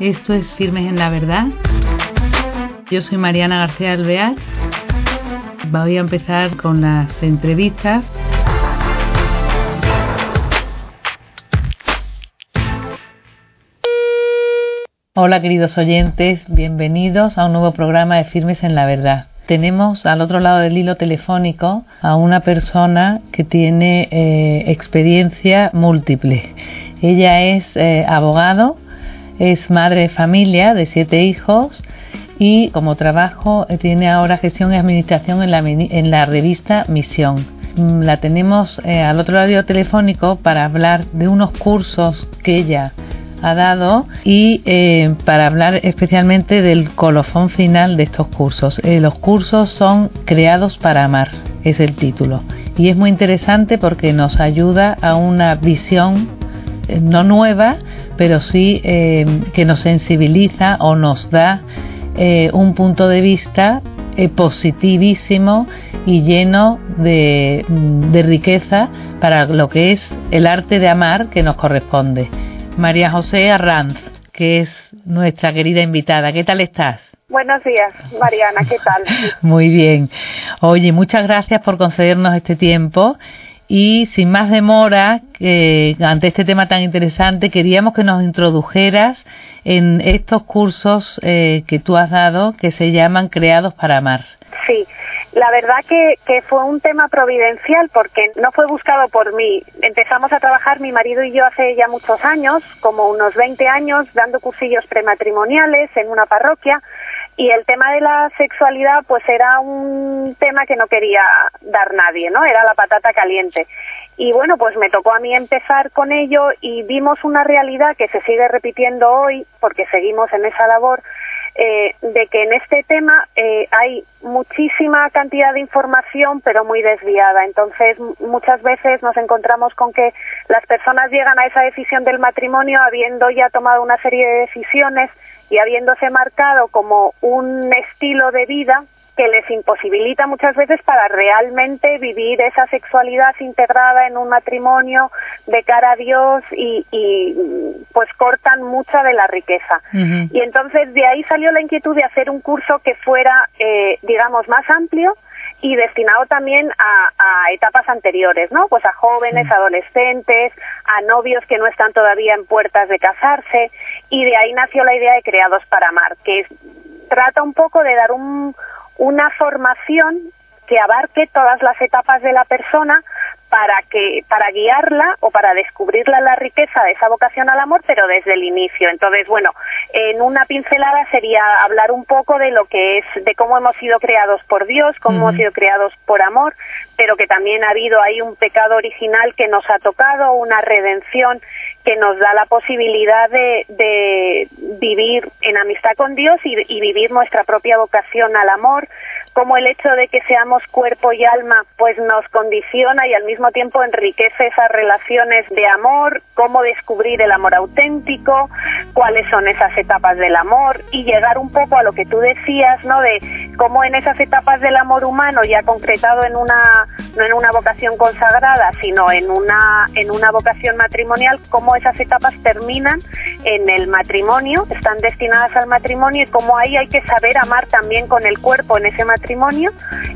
Esto es Firmes en la Verdad. Yo soy Mariana García Alvear. Voy a empezar con las entrevistas. Hola queridos oyentes, bienvenidos a un nuevo programa de Firmes en la Verdad. Tenemos al otro lado del hilo telefónico a una persona que tiene eh, experiencia múltiple. Ella es eh, abogado, es madre de familia de siete hijos y como trabajo eh, tiene ahora gestión y administración en la, en la revista Misión. Mm, la tenemos eh, al otro lado telefónico para hablar de unos cursos que ella ha dado y eh, para hablar especialmente del colofón final de estos cursos. los cursos son creados para amar, es el título. Y es muy interesante porque nos ayuda a una visión no nueva, pero sí eh, que nos sensibiliza o nos da eh, un punto de vista eh, positivísimo y lleno de, de riqueza para lo que es el arte de amar que nos corresponde. María José Arranz, que es nuestra querida invitada. ¿Qué tal estás? Buenos días, Mariana, ¿qué tal? Muy bien. Oye, muchas gracias por concedernos este tiempo y sin más demora, ante este tema tan interesante, queríamos que nos introdujeras en estos cursos eh, que tú has dado que se llaman Creados para Amar. Sí, la verdad que, que, fue un tema providencial porque no fue buscado por mí. Empezamos a trabajar mi marido y yo hace ya muchos años, como unos 20 años, dando cursillos prematrimoniales en una parroquia y el tema de la sexualidad pues era un tema que no quería dar nadie, ¿no? Era la patata caliente. Y bueno, pues me tocó a mí empezar con ello y vimos una realidad que se sigue repitiendo hoy, porque seguimos en esa labor, eh, de que en este tema eh, hay muchísima cantidad de información, pero muy desviada. Entonces, muchas veces nos encontramos con que las personas llegan a esa decisión del matrimonio habiendo ya tomado una serie de decisiones y habiéndose marcado como un estilo de vida que les imposibilita muchas veces para realmente vivir esa sexualidad integrada en un matrimonio de cara a Dios y, pues cortan mucha de la riqueza. Y entonces de ahí salió la inquietud de hacer un curso que fuera, eh, digamos, más amplio, y destinado también a, etapas anteriores, ¿no? Pues a jóvenes, adolescentes, a novios que no están todavía en puertas de casarse y de ahí nació la idea de Creados para Amar, que trata un poco de dar un, una formación que abarque todas las etapas de la persona para que para guiarla o para descubrirla la riqueza de esa vocación al amor, pero desde el inicio. Entonces, bueno, en una pincelada sería hablar un poco de lo que es de cómo hemos sido creados por Dios, cómo hemos sido creados por amor, pero que también ha habido ahí un pecado original que nos ha tocado, una redención que nos da la posibilidad de, de vivir en amistad con Dios y, y vivir nuestra propia vocación al amor, como el hecho de que seamos cuerpo y alma pues nos condiciona y al mismo tiempo enriquece esas relaciones de amor, cómo descubrir el amor auténtico, cuáles son esas etapas del amor y llegar un poco a lo que tú decías, ¿no? De cómo en esas etapas del amor humano ya concretado en una no en una vocación consagrada, sino en una en una vocación matrimonial, cómo esas etapas terminan en el matrimonio, están destinadas al matrimonio y cómo ahí hay que saber amar también con el cuerpo en ese matrimonio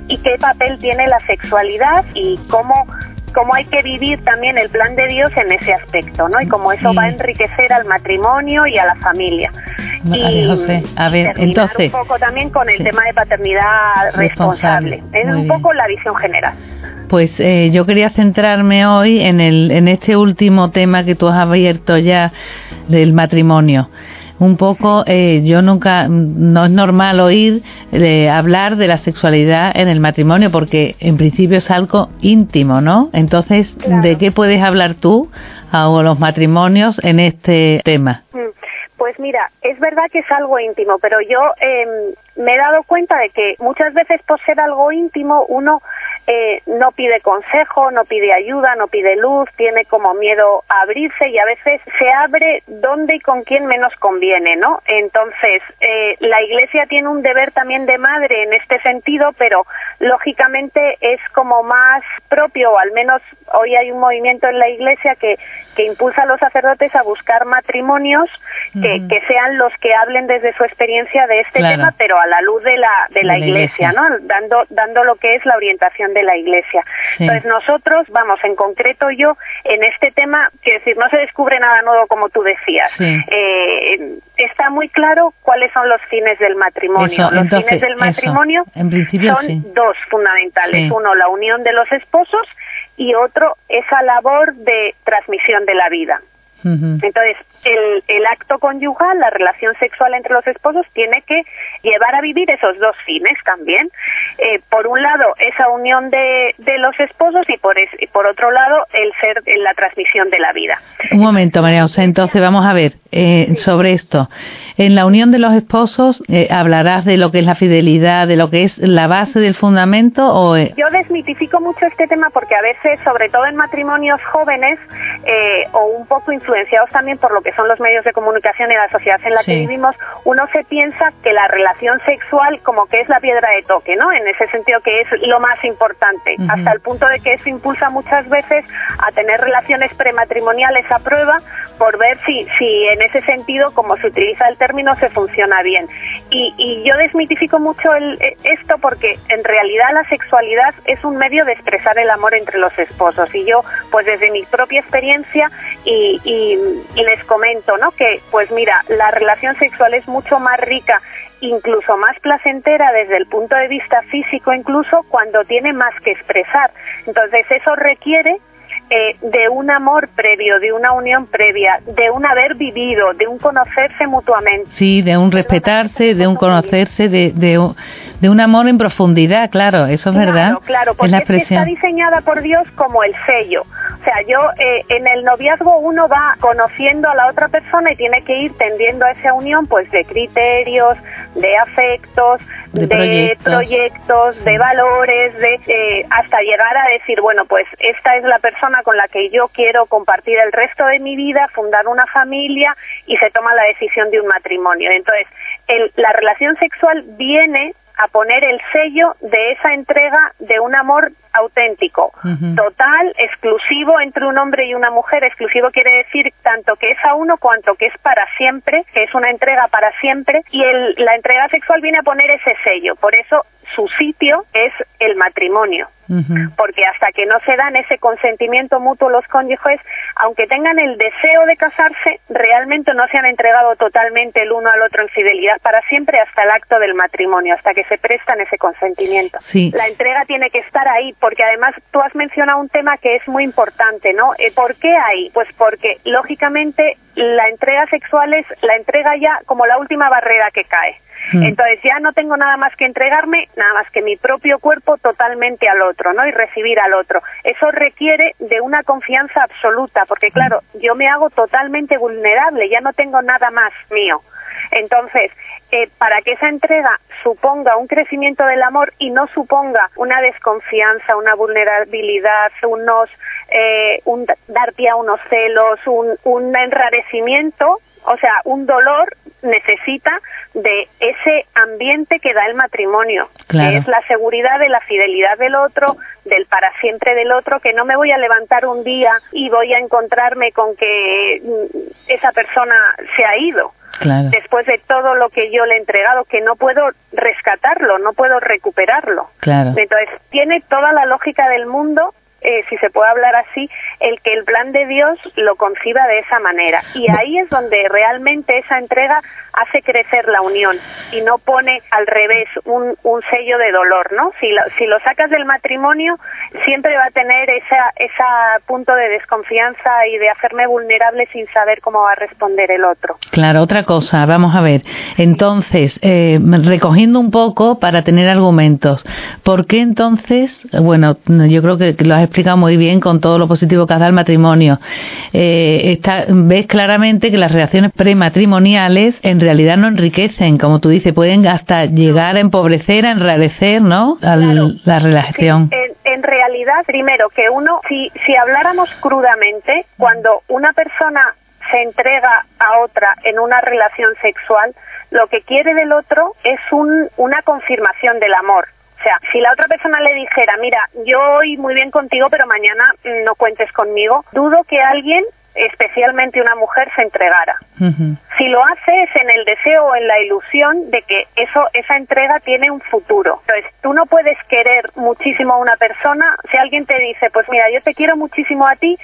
y qué papel tiene la sexualidad y cómo cómo hay que vivir también el plan de Dios en ese aspecto, ¿no? Y cómo eso va a enriquecer al matrimonio y a la familia. Y, José, a ver, entonces un poco también con el tema de paternidad responsable. Es un poco la visión general. Pues eh, yo quería centrarme hoy en, el, en este último tema que tú has abierto ya del matrimonio. Un poco, eh, yo nunca, no es normal oír eh, hablar de la sexualidad en el matrimonio porque en principio es algo íntimo, ¿no? Entonces, ¿de qué puedes hablar tú a los matrimonios en este tema? Mm, pues mira, es verdad que es algo íntimo, pero yo em, me he dado cuenta de que muchas veces por ser algo íntimo uno eh, no pide consejo, no pide ayuda, no pide luz, tiene como miedo a abrirse y a veces se abre donde y con quién menos conviene, ¿no? Entonces, eh, la Iglesia tiene un deber también de madre en este sentido, pero lógicamente es como más propio, o al menos hoy hay un movimiento en la Iglesia que, que impulsa a los sacerdotes a buscar matrimonios que, que sean los que hablen desde su experiencia de este tema, pero a la luz de la, de la, iglesia, ¿no? Dando, dando lo que es la orientación de la Iglesia. Entonces, nosotros, vamos, en concreto yo, en este tema, quiero decir, no se descubre nada nuevo como tú decías. Eh, está muy claro cuáles son los fines del matrimonio. los fines del matrimonio son dos fundamentales. Uno, la unión de los esposos y otro, esa labor de transmisión de la vida. Entonces, el, el, acto conyugal, la relación sexual entre los esposos, tiene que llevar a vivir esos dos fines también. Eh, por un lado, esa unión de, de los esposos y por, y por otro lado, el ser la transmisión de la vida. Un momento, María José, entonces vamos a ver eh, sobre esto. En la unión de los esposos, eh, ¿hablarás de lo que es la fidelidad, de lo que es la base del fundamento? o Yo desmitifico mucho este tema porque a veces, sobre todo en matrimonios jóvenes o un poco influenciados también por lo que son los medios de comunicación y la sociedad en la que vivimos, uno se piensa que la relación sexual como que es la piedra de toque, ¿no? En ese sentido que es lo más importante, hasta el punto de que eso impulsa muchas veces a tener relaciones prematrimoniales a prueba por ver si, si en ese sentido, como se utiliza el término, se funciona bien. Y, y yo desmitifico mucho el, e, esto porque en realidad la sexualidad es un medio de expresar el amor entre los esposos. Y yo, pues desde mi propia experiencia y, y, y les comento ¿no? Que, pues mira, la relación sexual es mucho más rica, incluso más placentera desde el punto de vista físico, incluso cuando tiene más que expresar. Entonces, eso requiere eh, de un amor previo, de una unión previa, de un haber vivido, de un conocerse mutuamente. Sí, de un respetarse, de un conocerse, de, de, un amor en profundidad, claro, eso es verdad. Claro, porque está diseñada por Dios como el sello. O sea, yo eh, en el noviazgo uno va conociendo a la otra persona y tiene que ir tendiendo a esa unión, pues de criterios, de afectos, de, proyectos, de valores, de eh, hasta llegar a decir, bueno, pues esta es la persona con la que yo quiero compartir el resto de mi vida, fundar una familia y se toma la decisión de un matrimonio. Entonces, el, la relación sexual viene a poner el sello de esa entrega de un amor auténtico, total, exclusivo entre un hombre y una mujer. Exclusivo quiere decir tanto que es a uno cuanto que es para siempre, que es una entrega para siempre, y el, la entrega sexual viene a poner ese sello. Por eso su sitio es el matrimonio. Porque hasta que no se dan ese consentimiento mutuo los cónyuges, aunque tengan el deseo de casarse, realmente no se han entregado totalmente el uno al otro en fidelidad para siempre hasta el acto del matrimonio, hasta que se prestan ese consentimiento. La entrega tiene que estar ahí, porque además tú has mencionado un tema que es muy importante, ¿no? Eh, ¿Por qué ahí? Pues porque lógicamente la entrega sexual es la entrega ya como la última barrera que cae. Entonces ya no tengo nada más que entregarme, nada más que mi propio cuerpo totalmente al otro, ¿no? Y recibir al otro. Eso requiere de una confianza absoluta, porque claro, yo me hago totalmente vulnerable, ya no tengo nada más mío. Entonces, eh, para que esa entrega suponga un crecimiento del amor y no suponga una desconfianza, una vulnerabilidad, unos, eh, un dar pie a unos celos, un, un enrarecimiento, o sea, un dolor necesita de ese ambiente que da el matrimonio, que es la seguridad de la fidelidad del otro, del para siempre del otro, que no me voy a levantar un día y voy a encontrarme con que mm, esa persona se ha ido. Después de todo lo que yo le he entregado, que no puedo rescatarlo, no puedo recuperarlo. Entonces, tiene toda la lógica del mundo eh, si se puede hablar así, el que el plan de Dios lo conciba de esa manera. Y ahí es donde realmente esa entrega hace crecer la unión y no pone al revés un, un sello de dolor, ¿no? Si lo, si lo sacas del matrimonio, siempre va a tener esa, esa punto de desconfianza y de hacerme vulnerable sin saber cómo va a responder el otro. Claro, otra cosa, vamos a ver. Entonces, eh, recogiendo un poco para tener argumentos, ¿por qué entonces, bueno, yo creo que lo has explicado muy bien con todo lo positivo que has dado al matrimonio. Eh, ves claramente que las relaciones prematrimoniales en realidad no enriquecen, como tú dices, pueden hasta llegar a empobrecer, a enrarecer, ¿no? la relación. en, realidad, primero, que uno, si, si habláramos crudamente, cuando una persona se entrega a otra en una relación sexual, lo que quiere del otro es un, una confirmación del amor. Sea, si la otra persona le dijera, mira, yo hoy muy bien contigo, pero mañana no cuentes conmigo, dudo que alguien especialmente una mujer se entregara. Si lo hace es en el deseo o en la ilusión de que eso esa entrega tiene un futuro. Entonces, tú no puedes querer muchísimo a una persona si alguien te dice, pues mira, yo te quiero muchísimo a ti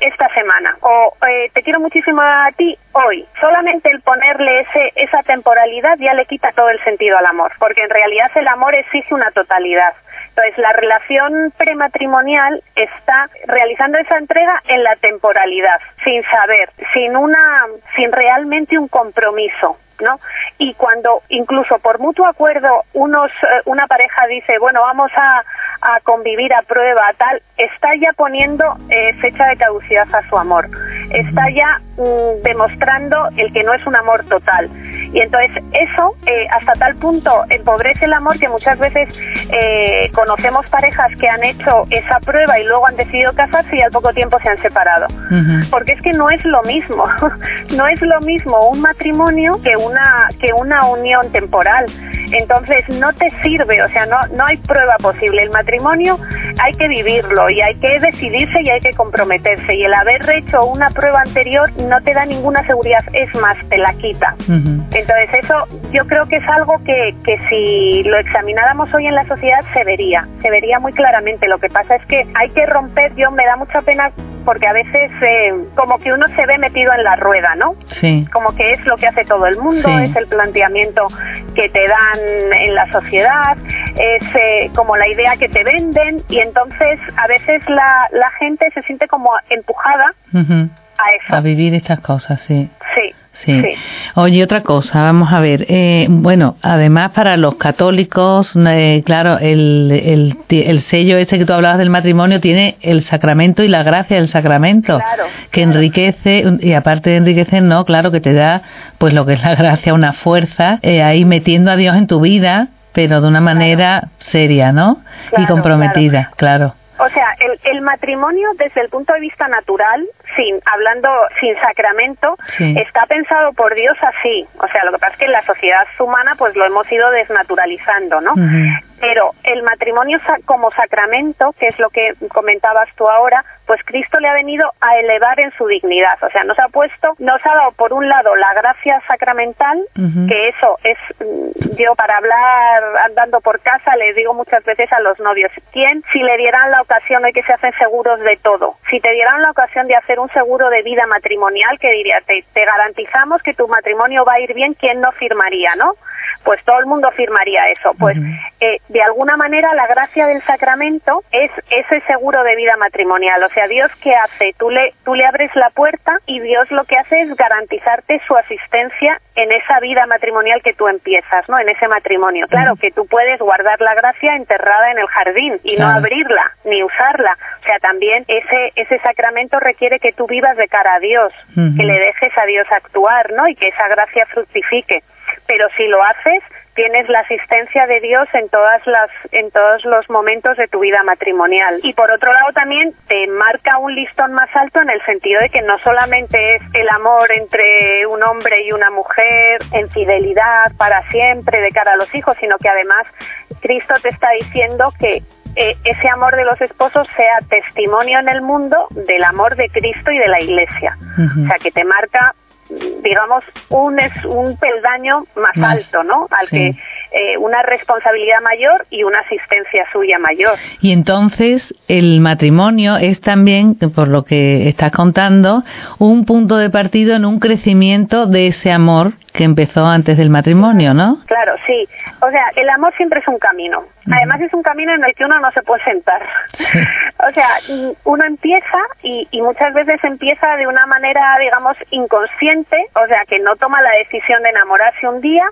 esta semana o eh, te quiero muchísimo a ti hoy. Solamente el ponerle ese esa temporalidad ya le quita todo el sentido al amor, porque en realidad el amor exige una totalidad. Entonces, la relación prematrimonial está realizando esa entrega en la temporalidad, sin saber, sin una, sin realmente un compromiso. ¿no? Y cuando incluso por mutuo acuerdo unos, eh, una pareja dice, bueno, vamos a, a convivir a prueba, tal, está ya poniendo eh, fecha de caducidad a su amor, está ya mm, demostrando el que no es un amor total. Y entonces eso eh, hasta tal punto empobrece el amor que muchas veces eh, conocemos parejas que han hecho esa prueba y luego han decidido casarse y al poco tiempo se han separado. Porque es que no es lo mismo, no es lo mismo un matrimonio que una, que una unión temporal. Entonces no te sirve, o sea, no, no hay prueba posible. El matrimonio hay que vivirlo y hay que decidirse y hay que comprometerse. Y el haber hecho una prueba anterior no te da ninguna seguridad, es más, te la quita. Entonces eso yo creo que es algo que, que si lo examináramos hoy en la sociedad se vería, se vería muy claramente. Lo que pasa es que hay que romper, yo me da mucha pena porque a veces eh, como que uno se ve metido en la rueda, ¿no? Sí. Como que es lo que hace todo el mundo, es el planteamiento que te dan en la sociedad, es eh, como la idea que te venden y entonces a veces la, la gente se siente como empujada a eso. A vivir estas cosas, sí. Sí. Sí. Oye, otra cosa, vamos a ver. Eh, bueno, además para los católicos, eh, claro, el, el, el, sello ese que tú hablabas del matrimonio tiene el sacramento y la gracia del sacramento, que enriquece, y aparte de enriquecer, no, claro, que te da pues lo que es la gracia, una fuerza, eh, ahí metiendo a Dios en tu vida, pero de una manera seria, ¿no? y comprometida, claro. O sea, el, el, matrimonio desde el punto de vista natural, sin hablando sin sacramento, está pensado por Dios así. O sea, lo que pasa es que en la sociedad humana pues lo hemos ido desnaturalizando, ¿no? Pero el matrimonio como sacramento, que es lo que comentabas tú ahora, pues Cristo le ha venido a elevar en su dignidad. O sea, nos ha puesto, nos ha dado por un lado la gracia sacramental, que eso es, mm, yo para hablar andando por casa le digo muchas veces a los novios, ¿quién si le dieran la ocasión hoy que se hacen seguros de todo? Si te dieran la ocasión de hacer un seguro de vida matrimonial, que diría, te, te garantizamos que tu matrimonio va a ir bien, ¿quién no firmaría, no? Pues todo el mundo firmaría eso. Pues eh, de alguna manera la gracia del sacramento es ese seguro de vida matrimonial. O sea, Dios qué hace? Tú le, tú le abres la puerta y Dios lo que hace es garantizarte su asistencia en esa vida matrimonial que tú empiezas, ¿no? En ese matrimonio. Claro que tú puedes guardar la gracia enterrada en el jardín y no abrirla ni usarla. O sea, también ese ese sacramento requiere que tú vivas de cara a Dios, que le dejes a Dios actuar, ¿no? Y que esa gracia fructifique pero si lo haces tienes la asistencia de Dios en todas las en todos los momentos de tu vida matrimonial y por otro lado también te marca un listón más alto en el sentido de que no solamente es el amor entre un hombre y una mujer en fidelidad para siempre de cara a los hijos sino que además Cristo te está diciendo que eh, ese amor de los esposos sea testimonio en el mundo del amor de Cristo y de la Iglesia. O sea, que te marca digamos, un, es un peldaño más, alto, ¿no? Al que eh, una responsabilidad mayor y una asistencia suya mayor. Y entonces el matrimonio es también, por lo que estás contando, un punto de partido en un crecimiento de ese amor que empezó antes del matrimonio, ¿no? Claro, sí. O sea, el amor siempre es un camino. Además es un camino en el que uno no se puede sentar. o sea, uno empieza y, y, muchas veces empieza de una manera, digamos, inconsciente, o sea, que no toma la decisión de enamorarse un día,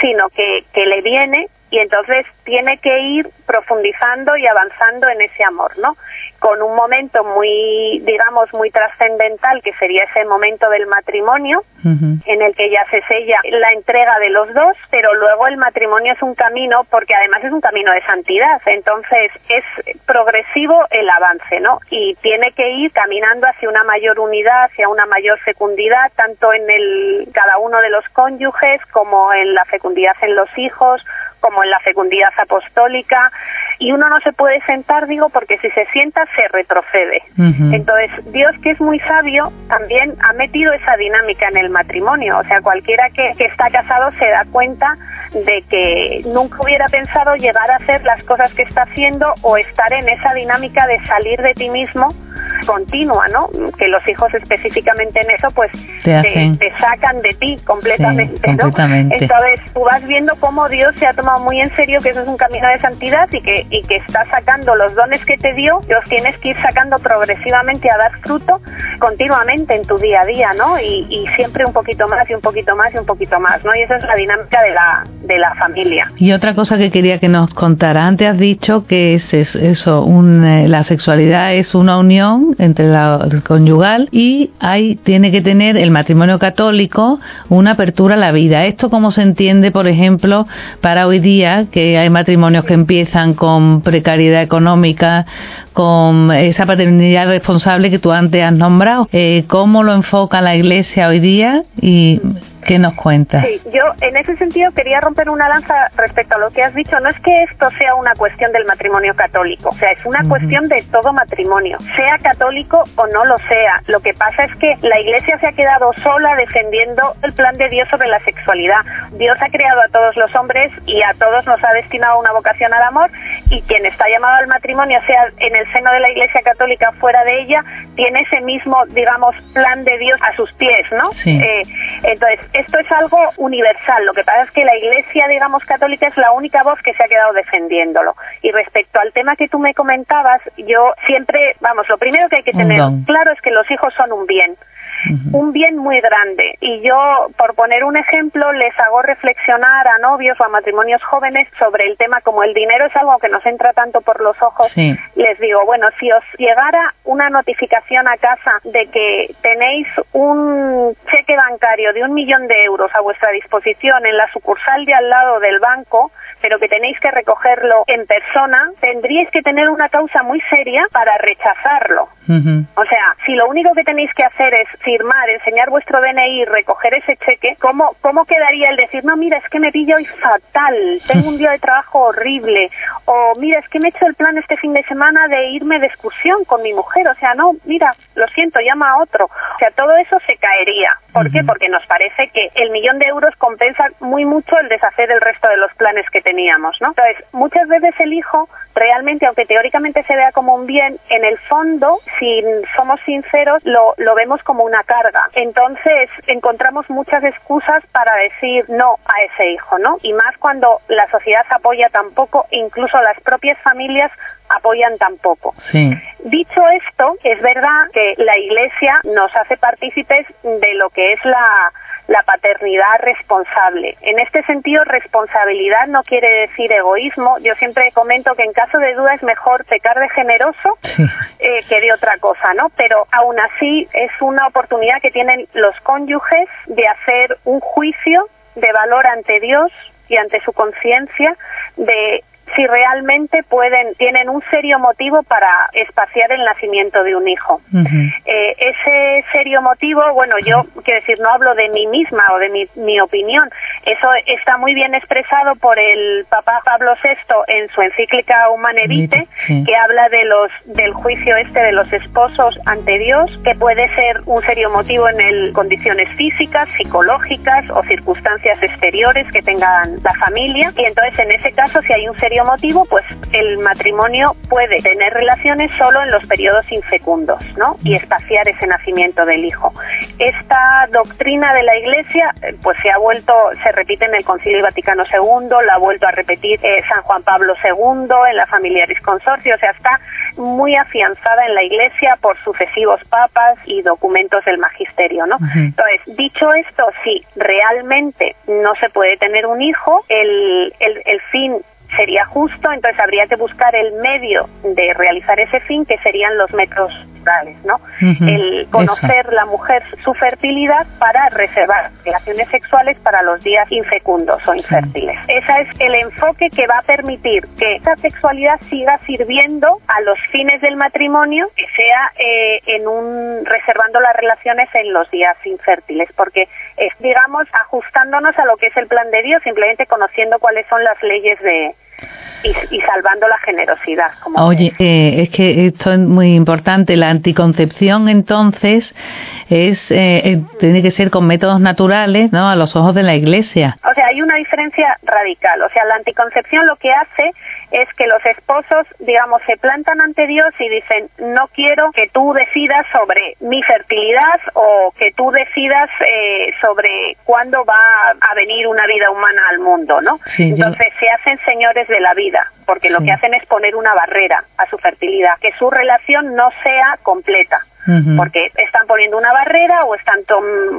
sino que, que le viene y entonces tiene que ir profundizando y avanzando en ese amor, ¿no? Con un momento muy, digamos, muy trascendental que sería ese momento del matrimonio, en el que ya se sella la entrega de los dos, pero luego el matrimonio es un camino, porque además es un camino de santidad, entonces es progresivo el avance, ¿no? Y tiene que ir caminando hacia una mayor unidad, hacia una mayor fecundidad, tanto en el cada uno de los cónyuges como en la fecundidad en los hijos, como en la fecundidad apostólica, y uno no se puede sentar, digo, porque si se sienta se retrocede. Entonces, Dios, que es muy sabio, también ha metido esa dinámica en el matrimonio. O sea, cualquiera que, que está casado se da cuenta de que nunca hubiera pensado llegar a hacer las cosas que está haciendo o estar en esa dinámica de salir de ti mismo continua, ¿no? Que los hijos específicamente en eso, pues te, sacan de ti completamente, ¿no? Entonces tú vas viendo cómo Dios se ha tomado muy en serio que eso es un camino de santidad y que, y que está sacando los dones que te dio, los tienes que ir sacando progresivamente a dar fruto continuamente en tu día a día, ¿no? Y, y siempre un poquito más y un poquito más y un poquito más, ¿no? Y esa es la dinámica de la, de la familia. Y otra cosa que quería que nos contara, antes has dicho que es, eso, un, eh, la sexualidad es una unión entre la conyugal y hay tiene que tener el matrimonio católico una apertura a la vida. Esto cómo se entiende, por ejemplo, para hoy día que hay matrimonios que empiezan con precariedad económica, con esa paternidad responsable que tú antes has nombrado. Eh, ¿Cómo lo enfoca la Iglesia hoy día y ¿Qué nos cuenta? Sí, yo en ese sentido quería romper una lanza respecto a lo que has dicho. No es que esto sea una cuestión del matrimonio católico, o sea, es una cuestión de todo matrimonio, sea católico o no lo sea. Lo que pasa es que la Iglesia se ha quedado sola defendiendo el plan de Dios sobre la sexualidad. Dios ha creado a todos los hombres y a todos nos ha destinado una vocación al amor y quien está llamado al matrimonio, sea en el seno de la Iglesia católica o fuera de ella, tiene ese mismo, digamos, plan de Dios a sus pies, ¿no? Eh, entonces, esto es algo universal. Lo que pasa es que la Iglesia, digamos, católica es la única voz que se ha quedado defendiéndolo. Y respecto al tema que tú me comentabas, yo siempre, vamos, lo primero que hay que tener claro es que los hijos son un bien un bien muy grande. Y yo, por poner un ejemplo, les hago reflexionar a novios o a matrimonios jóvenes sobre el tema, como el dinero es algo que nos entra tanto por los ojos, les digo, bueno, si os llegara una notificación a casa de que tenéis un cheque bancario de un millón de euros a vuestra disposición en la sucursal de al lado del banco, pero que tenéis que recogerlo en persona, tendríais que tener una causa muy seria para rechazarlo. O sea, si lo único que tenéis que hacer es firmar, enseñar vuestro DNI, recoger ese cheque, ¿cómo, cómo quedaría el decir, no, mira, es que me pillo hoy fatal, tengo un día de trabajo horrible, o mira, es que me he hecho el plan este fin de semana de irme de excursión con mi mujer, o sea, no, mira, lo siento, llama a otro. O sea, todo eso se caería. ¿Por qué? Porque nos parece que el millón de euros compensa muy mucho el deshacer el resto de los planes que teníamos, ¿no? Entonces, muchas veces el hijo realmente, aunque teóricamente se vea como un bien, en el fondo, si somos sinceros, lo, lo vemos como una carga. Entonces, encontramos muchas excusas para decir no a ese hijo, ¿no? Y más cuando la sociedad apoya tan poco, incluso las propias familias apoyan tan poco. Sí. Dicho esto, es verdad que la Iglesia nos hace partícipes de lo que es la la paternidad responsable. En este sentido, responsabilidad no quiere decir egoísmo. Yo siempre comento que en caso de duda es mejor pecar de generoso eh, que de otra cosa, ¿no? Pero aún así es una oportunidad que tienen los cónyuges de hacer un juicio de valor ante Dios y ante su conciencia de si realmente pueden, tienen un serio motivo para espaciar el nacimiento de un hijo. Eh, ese serio motivo, bueno, yo quiero decir, no hablo de mí misma o de mi, mi, opinión, eso está muy bien expresado por el Papa Pablo VI en su encíclica Humane Vitae, que habla de los, del juicio este de los esposos ante Dios, que puede ser un serio motivo en el, condiciones físicas, psicológicas o circunstancias exteriores que tengan la familia, y entonces en ese caso si hay un serio motivo, pues el matrimonio puede tener relaciones solo en los periodos infecundos, ¿no? Y espaciar ese nacimiento del hijo. esta doctrina de la Iglesia eh, pues se ha vuelto, se repite en el Concilio Vaticano II, la ha vuelto a repetir eh, San Juan Pablo II, en la Familiaris Consorcio, o sea, está muy afianzada en la Iglesia por sucesivos papas y documentos del magisterio, ¿no? Entonces, dicho esto, si realmente no se puede tener un hijo, el, el, el fin sería justo, entonces habría que buscar el medio de realizar ese fin, que serían los métodos naturales, ¿no? el conocer la mujer su fertilidad para reservar relaciones sexuales para los días infecundos o infértiles. Ese es el enfoque que va a permitir que esa sexualidad siga sirviendo a los fines del matrimonio, que sea eh, en un reservando las relaciones en los días infértiles, porque es digamos ajustándonos a lo que es el plan de Dios, simplemente conociendo cuáles son las leyes de y, salvando la generosidad. Como Oye, eh, es que esto es muy importante. La anticoncepción, entonces, es eh, eh, tiene que ser con métodos naturales, ¿no? A los ojos de la Iglesia. O sea, hay una diferencia radical. O sea, la anticoncepción lo que hace es que los esposos, digamos, se plantan ante Dios y dicen, no quiero que tú decidas sobre mi fertilidad o que tú decidas eh, sobre cuándo va a venir una vida humana al mundo, ¿no? Entonces se hacen señores de la vida, porque lo que hacen es poner una barrera a su fertilidad, que su relación no sea completa porque están poniendo una barrera o están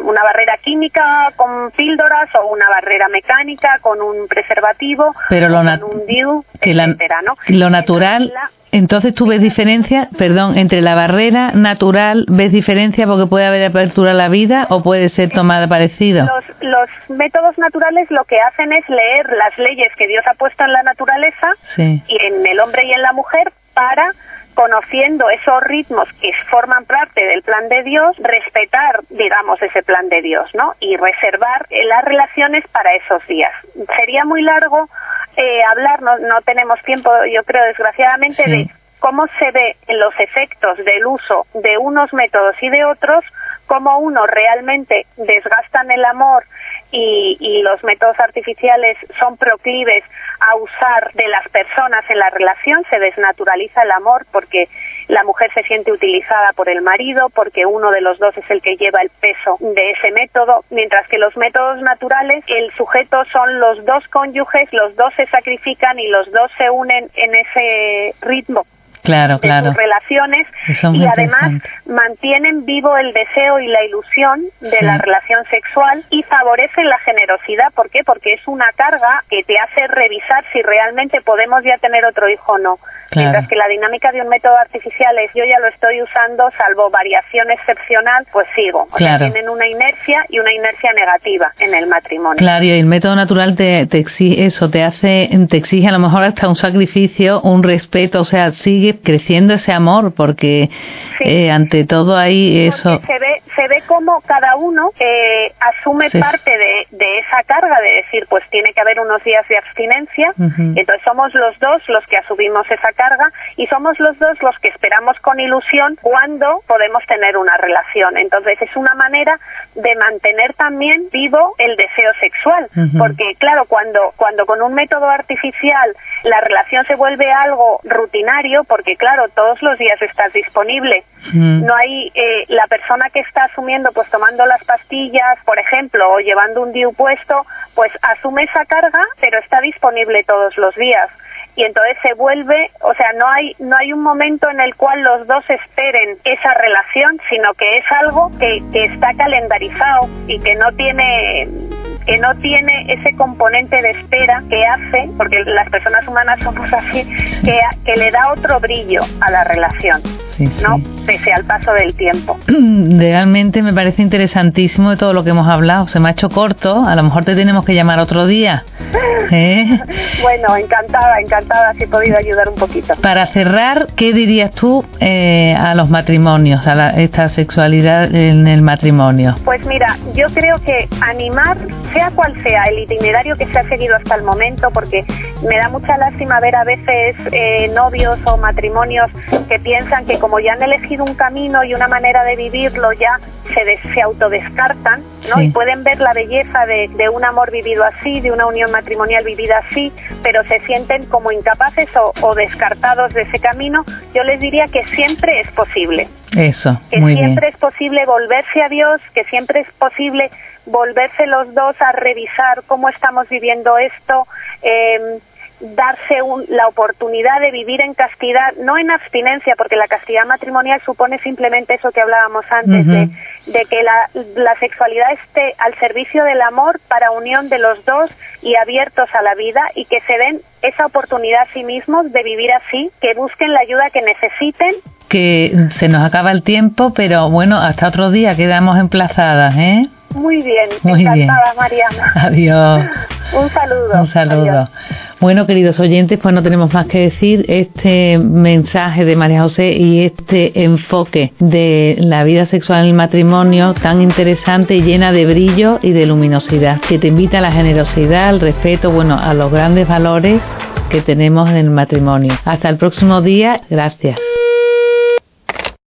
una barrera química con píldoras o una barrera mecánica con un preservativo pero lo con un DIU, etcétera, ¿no? lo natural entonces tú ves diferencia, perdón, entre la barrera natural, ves diferencia porque puede haber apertura a la vida o puede ser tomada parecido. Los, los métodos naturales lo que hacen es leer las leyes que Dios ha puesto en la naturaleza y en el hombre y en la mujer para conociendo esos ritmos que forman parte del plan de Dios, respetar, digamos, ese plan de Dios, ¿no? Y reservar eh, las relaciones para esos días. Sería muy largo eh, hablar, no, no tenemos tiempo, yo creo, desgraciadamente, de cómo se ve en los efectos del uso de unos métodos y de otros, cómo uno realmente desgastan el amor y, los métodos artificiales son proclives a usar de las personas en la relación, se desnaturaliza el amor porque la mujer se siente utilizada por el marido, porque uno de los dos es el que lleva el peso de ese método, mientras que los métodos naturales, el sujeto son los dos cónyuges, los dos se sacrifican y los dos se unen en ese ritmo claro, de sus relaciones y además mantienen vivo el deseo y la ilusión de la relación sexual y favorecen la generosidad. ¿Por qué? Porque es una carga que te hace revisar si realmente podemos ya tener otro hijo o no. Mientras que la dinámica de un método artificial es yo ya lo estoy usando, salvo variación excepcional, pues sigo. O sea, tienen una inercia y una inercia negativa en el matrimonio. Claro, y el método natural te, te exige eso, te hace, te exige a lo mejor hasta un sacrificio, un respeto, o sea, sigue creciendo ese amor, porque eh, ante todo ahí eso... se ve, se ve como cada uno eh, asume parte de, de, esa carga de decir, pues tiene que haber unos días de abstinencia, entonces somos los dos los que asumimos esa carga y somos los dos los que esperamos con ilusión cuando podemos tener una relación. Entonces es una manera de mantener también vivo el deseo sexual, porque claro, cuando cuando con un método artificial la relación se vuelve algo rutinario, porque claro, todos los días estás disponible, no hay eh, la persona que está asumiendo, pues tomando las pastillas, por ejemplo, o llevando un DIU puesto, pues asume esa carga, pero está disponible todos los días y entonces se vuelve, o sea, no hay no hay un momento en el cual los dos esperen esa relación, sino que es algo que, que está calendarizado y que no tiene que no tiene ese componente de espera que hace, porque las personas humanas somos así, que, que le da otro brillo a la relación. ¿No? Pese al paso del tiempo. Realmente me parece interesantísimo de todo lo que hemos hablado. Se me ha hecho corto, a lo mejor te tenemos que llamar otro día. ¿Eh? bueno, encantada, encantada si he podido ayudar un poquito. Para cerrar, ¿qué dirías tú eh, a los matrimonios, a esta sexualidad en el matrimonio? Pues mira, yo creo que animar, sea cual sea el itinerario que se ha seguido hasta el momento, porque me da mucha lástima ver a veces eh, novios o matrimonios que piensan que como ya han elegido un camino y una manera de vivirlo, ya se, se autodescartan, ¿no? Y pueden ver la belleza de, de, un amor vivido así, de una unión matrimonial vivida así, pero se sienten como incapaces o, o descartados de ese camino. Yo les diría que siempre es posible Eso, que muy siempre es posible volverse a Dios, que siempre es posible volverse los dos a revisar cómo estamos viviendo esto, eh, darse la oportunidad de vivir en castidad, no en abstinencia, porque la castidad matrimonial supone simplemente eso que hablábamos antes, de, de, que la, la, sexualidad esté al servicio del amor para unión de los dos y abiertos a la vida y que se den esa oportunidad a sí mismos de vivir así, que busquen la ayuda que necesiten. Que se nos acaba el tiempo, pero bueno, hasta otro día quedamos emplazadas, ¿eh? Muy bien, Muy encantada, Mariana. Adiós. Un saludo. Un saludo. Bueno, queridos oyentes, pues no tenemos más que decir. Este mensaje de María José y este enfoque de la vida sexual en el matrimonio tan interesante y llena de brillo y de luminosidad, que te invita a la generosidad, al respeto, bueno, a los grandes valores que tenemos en el matrimonio. Hasta el próximo día. Gracias.